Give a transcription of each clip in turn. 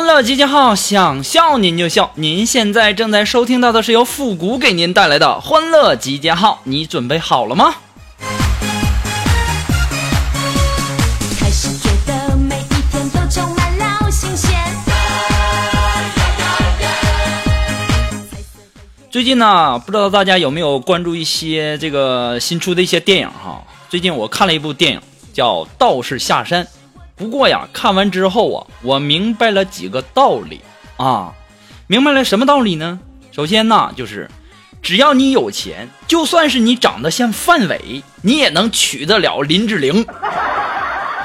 欢乐集结号，想笑您就笑。您现在正在收听到的是由复古给您带来的欢乐集结号，你准备好了吗？最近呢，不知道大家有没有关注一些这个新出的一些电影哈？最近我看了一部电影叫《道士下山》，不过呀，看完之后啊，我明白了几个道理啊。明白了什么道理呢？首先呢，就是只要你有钱，就算是你长得像范伟，你也能娶得了林志玲。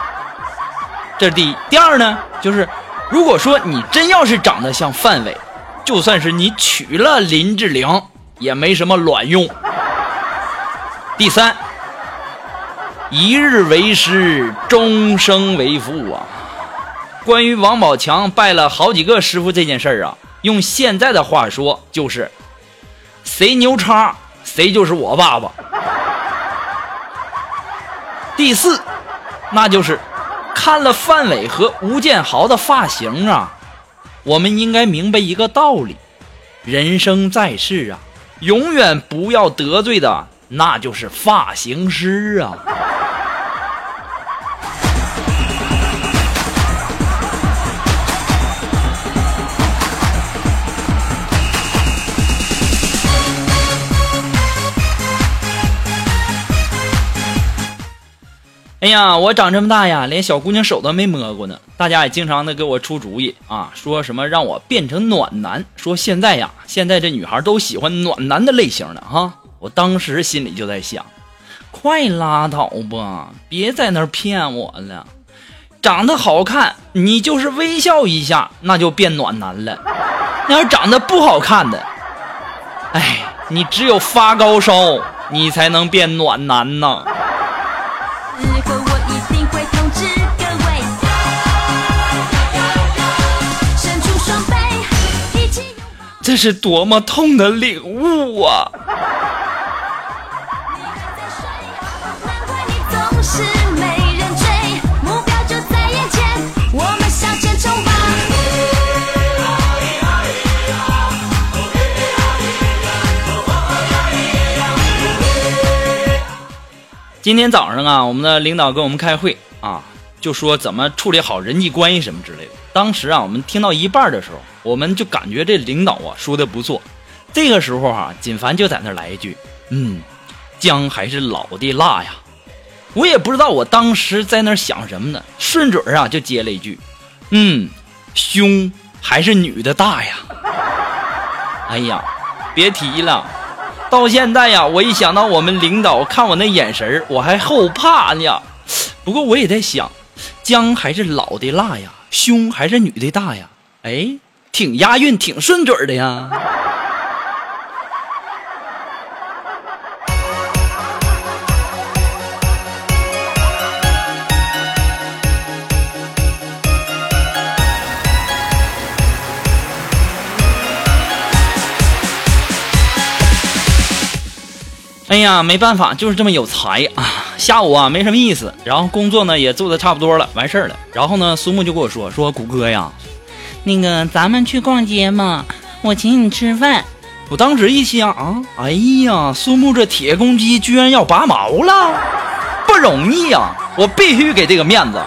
这是第一。第二呢，就是如果说你真要是长得像范伟，就算是你娶了林志玲，也没什么卵用。第三，一日为师，终生为父啊。关于王宝强拜了好几个师傅这件事儿啊，用现在的话说就是，谁牛叉谁就是我爸爸。第四，那就是看了范伟和吴建豪的发型啊，我们应该明白一个道理：人生在世啊，永远不要得罪的，那就是发型师啊。哎呀，我长这么大呀，连小姑娘手都没摸过呢。大家也经常的给我出主意啊，说什么让我变成暖男，说现在呀，现在这女孩都喜欢暖男的类型的哈。我当时心里就在想，快拉倒吧，别在那儿骗我了。长得好看，你就是微笑一下，那就变暖男了。那要长得不好看的，哎，你只有发高烧，你才能变暖男呢。这是多么痛的领悟啊！今天早上啊，我们的领导跟我们开会啊，就说怎么处理好人际关系什么之类的。当时啊，我们听到一半的时候，我们就感觉这领导啊说的不错。这个时候啊，锦凡就在那来一句：“嗯，姜还是老的辣呀。”我也不知道我当时在那儿想什么呢，顺嘴啊就接了一句：“嗯，胸还是女的大呀。”哎呀，别提了。到现在呀，我一想到我们领导看我那眼神我还后怕呢。不过我也在想，姜还是老的辣呀，胸还是女的大呀？哎，挺押韵，挺顺嘴的呀。哎呀，没办法，就是这么有才啊！下午啊没什么意思，然后工作呢也做的差不多了，完事儿了。然后呢，苏木就跟我说说谷歌呀，那个咱们去逛街嘛，我请你吃饭。我当时一想啊，哎呀，苏木这铁公鸡居然要拔毛了，不容易呀！我必须给这个面子。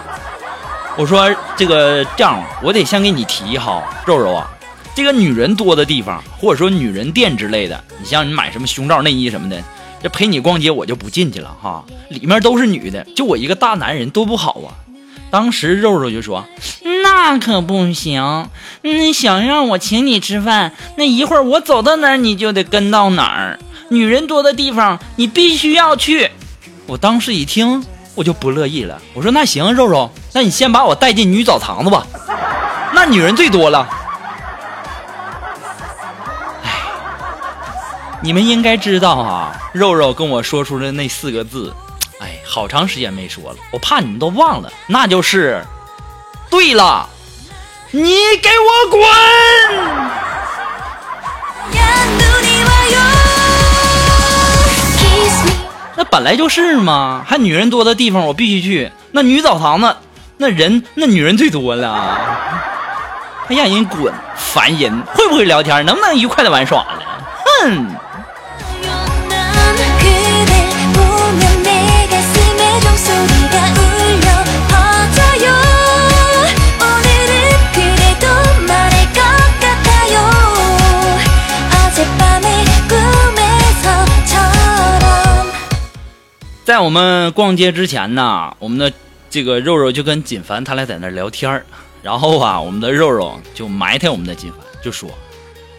我说这个这样，我得先给你提哈，肉肉啊，这个女人多的地方，或者说女人店之类的，你像你买什么胸罩、内衣什么的，这陪你逛街我就不进去了哈，里面都是女的，就我一个大男人多不好啊。当时肉肉就说：“那可不行，你想让我请你吃饭，那一会儿我走到哪儿你就得跟到哪儿，女人多的地方你必须要去。”我当时一听我就不乐意了，我说：“那行，肉肉，那你先把我带进女澡堂子吧，那女人最多了。”你们应该知道啊，肉肉跟我说出的那四个字，哎，好长时间没说了，我怕你们都忘了，那就是对了，你给我滚。那本来就是嘛，还女人多的地方我必须去，那女澡堂子，那人，那女人最多了，还让人滚，烦人，会不会聊天，能不能愉快的玩耍了？哼。在我们逛街之前呢，我们的这个肉肉就跟锦凡他俩在那聊天儿然后啊，我们的肉肉就埋汰我们的锦凡，就说，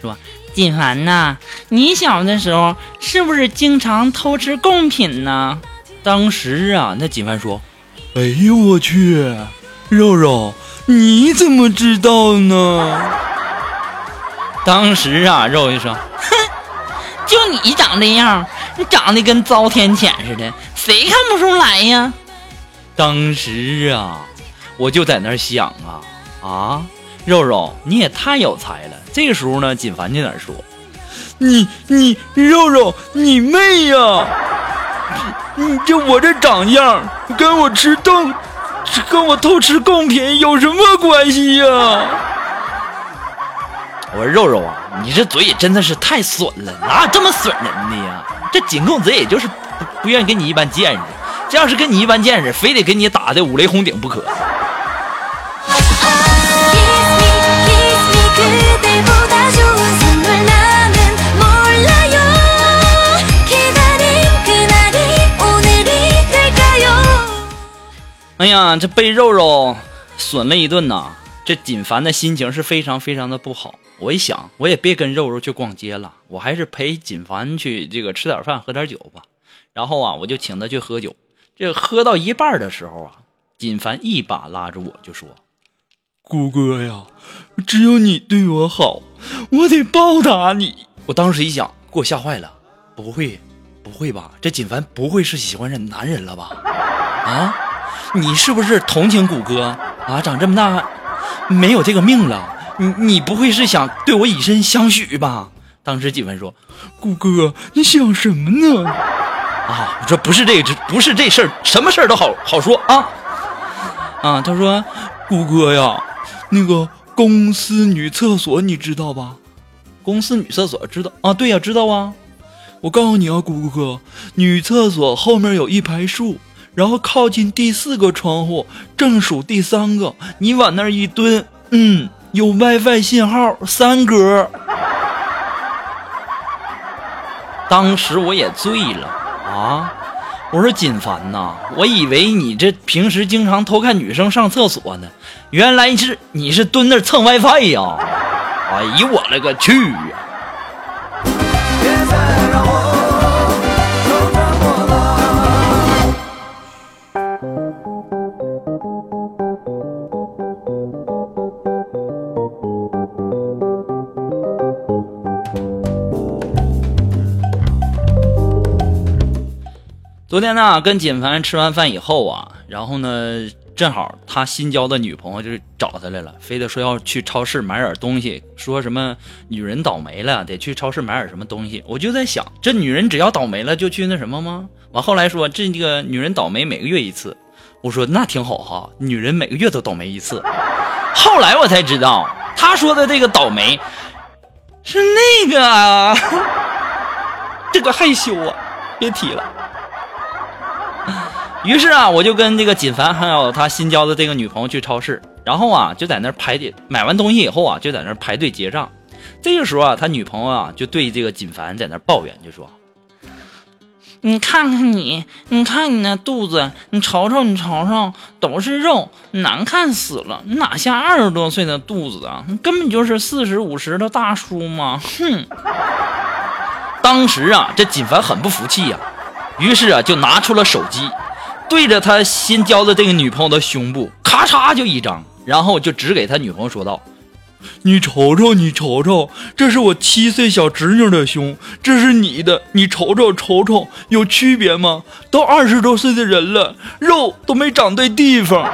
说锦凡呐，你小的时候是不是经常偷吃贡品呢？当时啊，那锦凡说，哎呦我去，肉肉，你怎么知道呢？当时啊，肉肉就说，哼，就你长这样，你长得跟遭天谴似的，谁看不出来呀？当时啊，我就在那儿想啊啊，肉肉你也太有才了。这个时候呢，锦凡就在那儿说，你你肉肉，你妹呀！你就我这长相，跟我吃豆，跟我偷吃贡品有什么关系呀？我说肉肉啊，你这嘴也真的是太损了，哪有这么损人的呀？这锦公子也就是不不愿意跟你一般见识，这要是跟你一般见识，非得给你打的五雷轰顶不可。哎呀，这被肉肉损了一顿呐，这锦凡的心情是非常非常的不好。我一想，我也别跟肉肉去逛街了，我还是陪锦凡去这个吃点饭，喝点酒吧。然后啊，我就请他去喝酒。这喝到一半的时候啊，锦凡一把拉着我就说谷哥呀，只有你对我好，我得报答你。：“我当时一想，给我吓坏了，不会，不会吧？这锦凡不会是喜欢上男人了吧？啊，你是不是同情谷歌啊？长这么大没有这个命了，你你不会是想对我以身相许吧？”当时锦凡说谷歌，你想什么呢？：“啊，我说不是这，不是这事儿，什么事儿都好好说啊。”啊，他说谷歌呀，那个公司女厕所你知道吧？公司女厕所知道啊，对呀、知道啊。我告诉你啊，谷歌，女厕所后面有一排树，然后靠近第四个窗户，正数第三个，你往那儿一蹲，嗯，有 WiFi 信号，三格。当时我也醉了啊！我说锦凡呐，我以为你这平时经常偷看女生上厕所呢，原来是你是蹲那蹭 WiFi 呀！哎呦我勒个去呀！昨天呢，跟锦凡吃完饭以后啊，然后呢，正好他新交的女朋友就是找他来了，非得说要去超市买点东西，说什么女人倒霉了，得去超市买点什么东西。我就在想，这女人只要倒霉了就去那什么吗？完后来说这个女人倒霉每个月一次，我说那挺好哈，女人每个月都倒霉一次。后来我才知道，他说的这个倒霉是那个，这个害羞啊，别提了。于是啊，我就跟这个锦凡还有他新交的这个女朋友去超市，然后啊就在那排队，买完东西以后啊就在那排队结账。这个时候啊，他女朋友啊就对这个锦凡在那抱怨，就说：“你看看你，你看你那肚子，你瞅瞅你瞅瞅，都是肉，难看死了，哪像二十多岁的肚子啊？根本就是四十五十的大叔嘛！”哼。当时啊，这锦凡很不服气呀、于是啊就拿出了手机。对着他新交的这个女朋友的胸部，咔嚓就一张，然后就指给他女朋友说道：“你瞅瞅，你瞅瞅，这是我七岁小侄女的胸，这是你的，你瞅瞅瞅瞅，有区别吗？都二十多岁的人了，肉都没长对地方。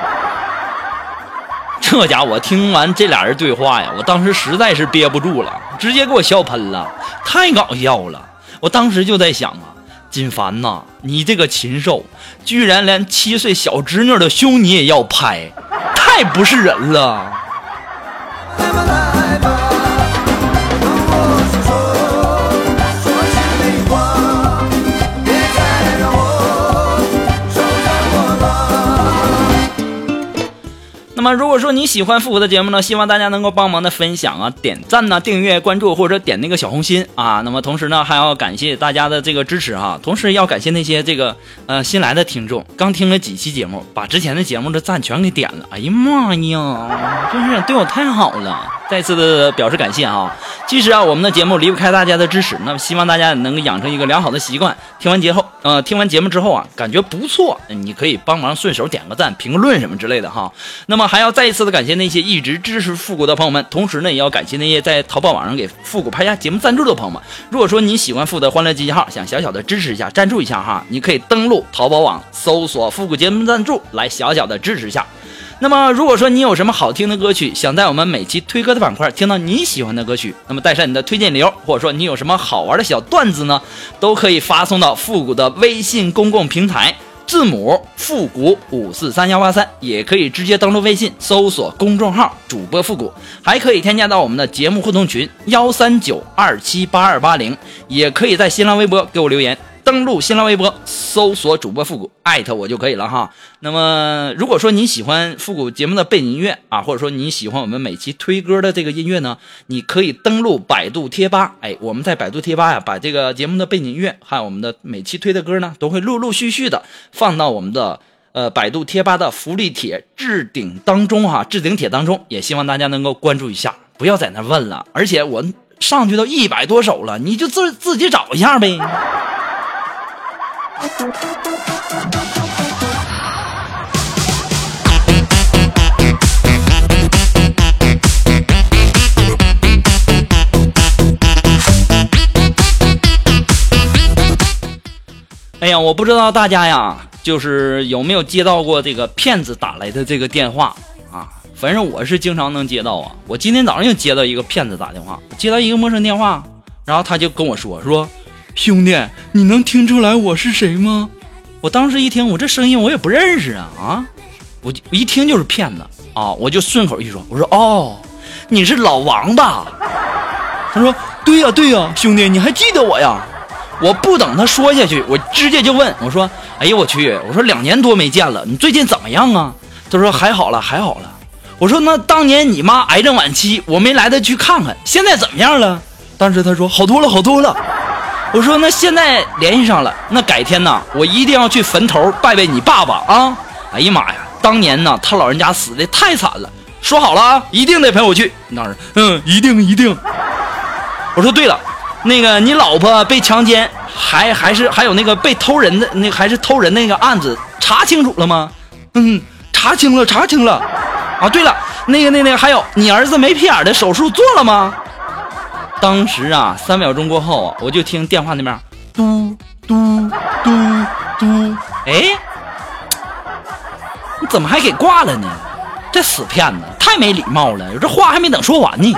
这家伙听完这俩人对话呀，我当时实在是憋不住了，直接给我笑喷了，太搞笑了。我当时就在想啊，金凡呐，你这个禽兽，居然连七岁小侄女的胸你也要拍，太不是人了。么，如果说你喜欢复古的节目呢，希望大家能够帮忙的分享啊、点赞呐、订阅、关注或者点那个小红心啊。那么同时呢，还要感谢大家的这个支持哈，同时要感谢那些这个呃新来的听众，刚听了几期节目，把之前的节目的赞全给点了。哎呀妈呀，真是对我太好了，再次的表示感谢啊！其实啊，我们的节目离不开大家的支持，那么希望大家能够养成一个良好的习惯，听完节后，呃，听完节目之后啊，感觉不错，你可以帮忙顺手点个赞、评个论什么之类的哈。那么还要再一次的感谢那些一直支持复古的朋友们，同时呢，也要感谢那些在淘宝网上给复古拍下节目赞助的朋友们。如果说你喜欢复古的欢乐集结号，想小小的支持一下、赞助一下哈，你可以登录淘宝网搜索“复古节目赞助”来小小的支持一下。那么，如果说你有什么好听的歌曲，想在我们每期推歌的板块听到你喜欢的歌曲，那么带上你的推荐理由，或者说你有什么好玩的小段子呢，都可以发送到复古的微信公共平台，字母复古五四三幺八三，也可以直接登录微信搜索公众号主播复古，还可以添加到我们的节目互动群幺三九二七八二八零，也可以在新浪微博给我留言。登录新浪微博，搜索主播复古，艾特我就可以了哈。那么，如果说你喜欢复古节目的背景音乐啊，或者说你喜欢我们每期推歌的这个音乐呢，你可以登录百度贴吧。哎，我们在百度贴吧呀，把这个节目的背景音乐还有我们的每期推的歌呢，都会陆陆续续的放到我们的呃百度贴吧的福利帖置顶当中哈，置顶帖当中，也希望大家能够关注一下，不要在那问了。而且我上去都一百多首了，你就自自己找一下呗。哎呀，我不知道大家呀，就是有没有接到过这个骗子打来的这个电话啊？反正我是经常能接到啊。我今天早上又接到一个骗子打电话，接到一个陌生电话，然后他就跟我说说，兄弟，你能听出来我是谁吗？我当时一听，我这声音我也不认识啊啊！我我一听就是骗子啊！我就顺口一说，我说哦，你是老王吧？他说：对呀、对呀、兄弟，你还记得我呀？我不等他说下去，我直接就问我说：“哎呀，我去！我说两年多没见了，你最近怎么样啊？”他说：“还好了，还好了。”我说：“那当年你妈癌症晚期，我没来得去看看，现在怎么样了？”当时他说：好多了，好多了。我说：“那现在联系上了，那改天呐，我一定要去坟头拜拜你爸爸啊！”哎呀妈呀，当年呢，他老人家死的太惨了，说好了啊，一定得陪我去。当时，嗯，一定一定。我说对了，那个你老婆被强奸，还还是还有那个被偷人的那还是偷人那个案子查清楚了吗？嗯，查清了，查清了。啊，对了，那个那那个还有你儿子没屁眼的手术做了吗？当时啊，三秒钟过后，我就听电话那边嘟嘟嘟嘟，哎，你怎么还给挂了呢？这死骗子太没礼貌了，有这话还没等说完呢。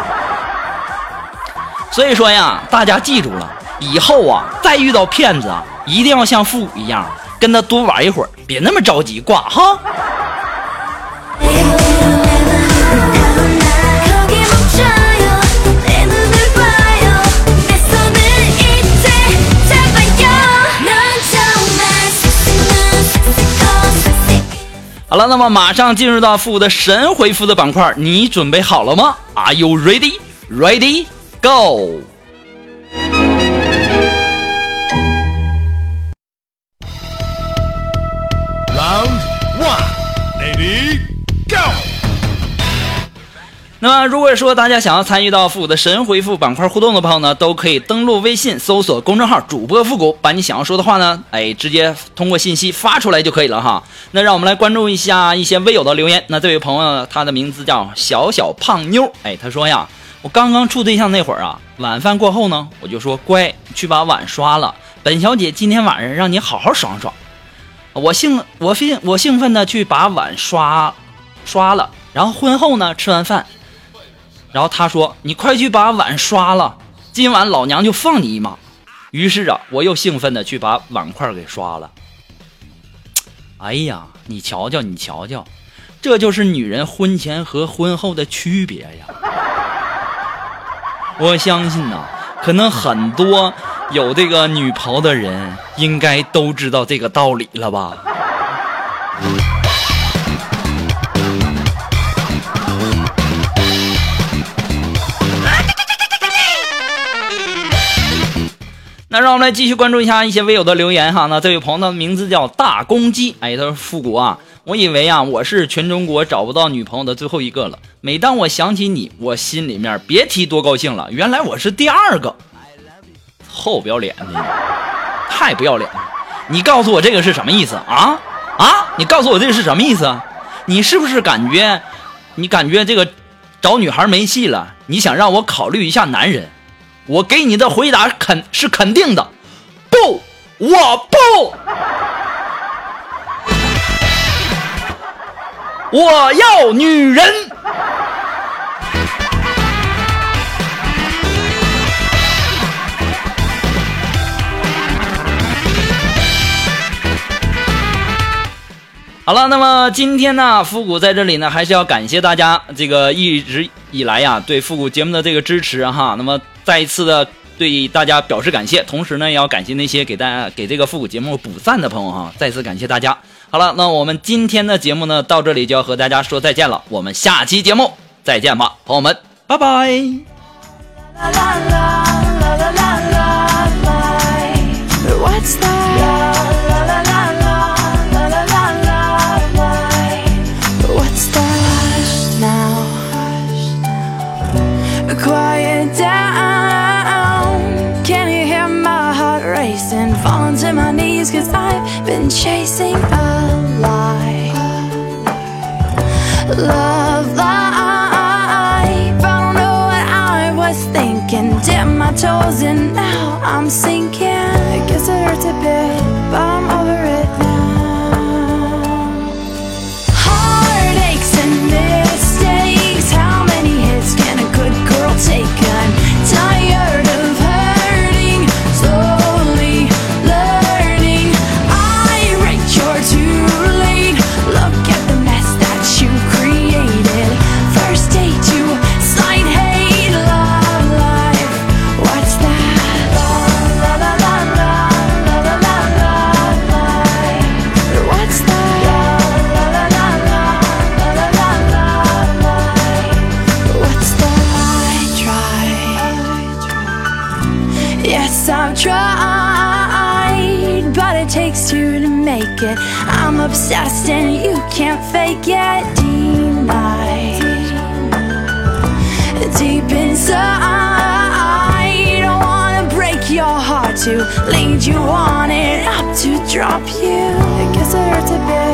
所以说呀，大家记住了，以后啊，再遇到骗子啊，一定要像复古一样，跟他多玩一会儿，别那么着急挂哈。好了，那么马上进入到复古的神回复的板块，你准备好了吗？Are you ready? Ready? Go! Round one, ready, go！那么，如果说大家想要参与到复古的神回复板块互动的朋友呢，都可以登录微信搜索公众号“主播复古”，把你想要说的话呢，哎，直接通过信息发出来就可以了哈。那让我们来关注一下一些微友的留言。那这位朋友，他的名字叫小小胖妞，哎，他说呀，我刚刚处对象那会儿啊，晚饭过后呢，我就说乖，去把碗刷了，本小姐今天晚上让你好好爽爽。我兴我兴我兴奋的去把碗刷刷了，然后婚后呢，吃完饭。然后他说：“你快去把碗刷了，今晚老娘就放你一马。”于是啊，我又兴奋的去把碗筷给刷了。哎呀，你瞧瞧，你瞧瞧，这就是女人婚前和婚后的区别呀！我相信呐、可能很多有这个女朋友的人应该都知道这个道理了吧？我们来继续关注一下一些微友的留言哈。那这位朋友的名字叫大公鸡，哎，他说复古啊，我以为啊我是全中国找不到女朋友的最后一个了。每当我想起你，我心里面别提多高兴了。原来我是第二个，臭不要脸的，太不要脸了！你告诉我这个是什么意思啊啊？你告诉我这个是什么意思？你是不是感觉，你感觉这个找女孩没戏了？你想让我考虑一下男人？我给你的回答肯是肯定的，不，我不，我要女人。好了，那么今天呢，复古在这里呢，还是要感谢大家这个一直以来呀对复古节目的这个支持哈。那么再一次的对大家表示感谢，同时呢，也要感谢那些给大家给这个复古节目补赞的朋友哈。再次感谢大家。好了，那我们今天的节目呢，到这里就要和大家说再见了。我们下期节目再见吧，朋友们，拜拜。La la la la la la la la. What's that? Racing? Falling to my knees cause I've been chasing a lie. Love life. I don't know what I was thinking. Dip my toes in, now I'm sinking. I guess it hurts a bit, but I'm over it it. I'm obsessed and you can't fake it. Denied. Deep inside, I don't wanna break your heart to lead you on and up to drop you. I guess it hurts a bit,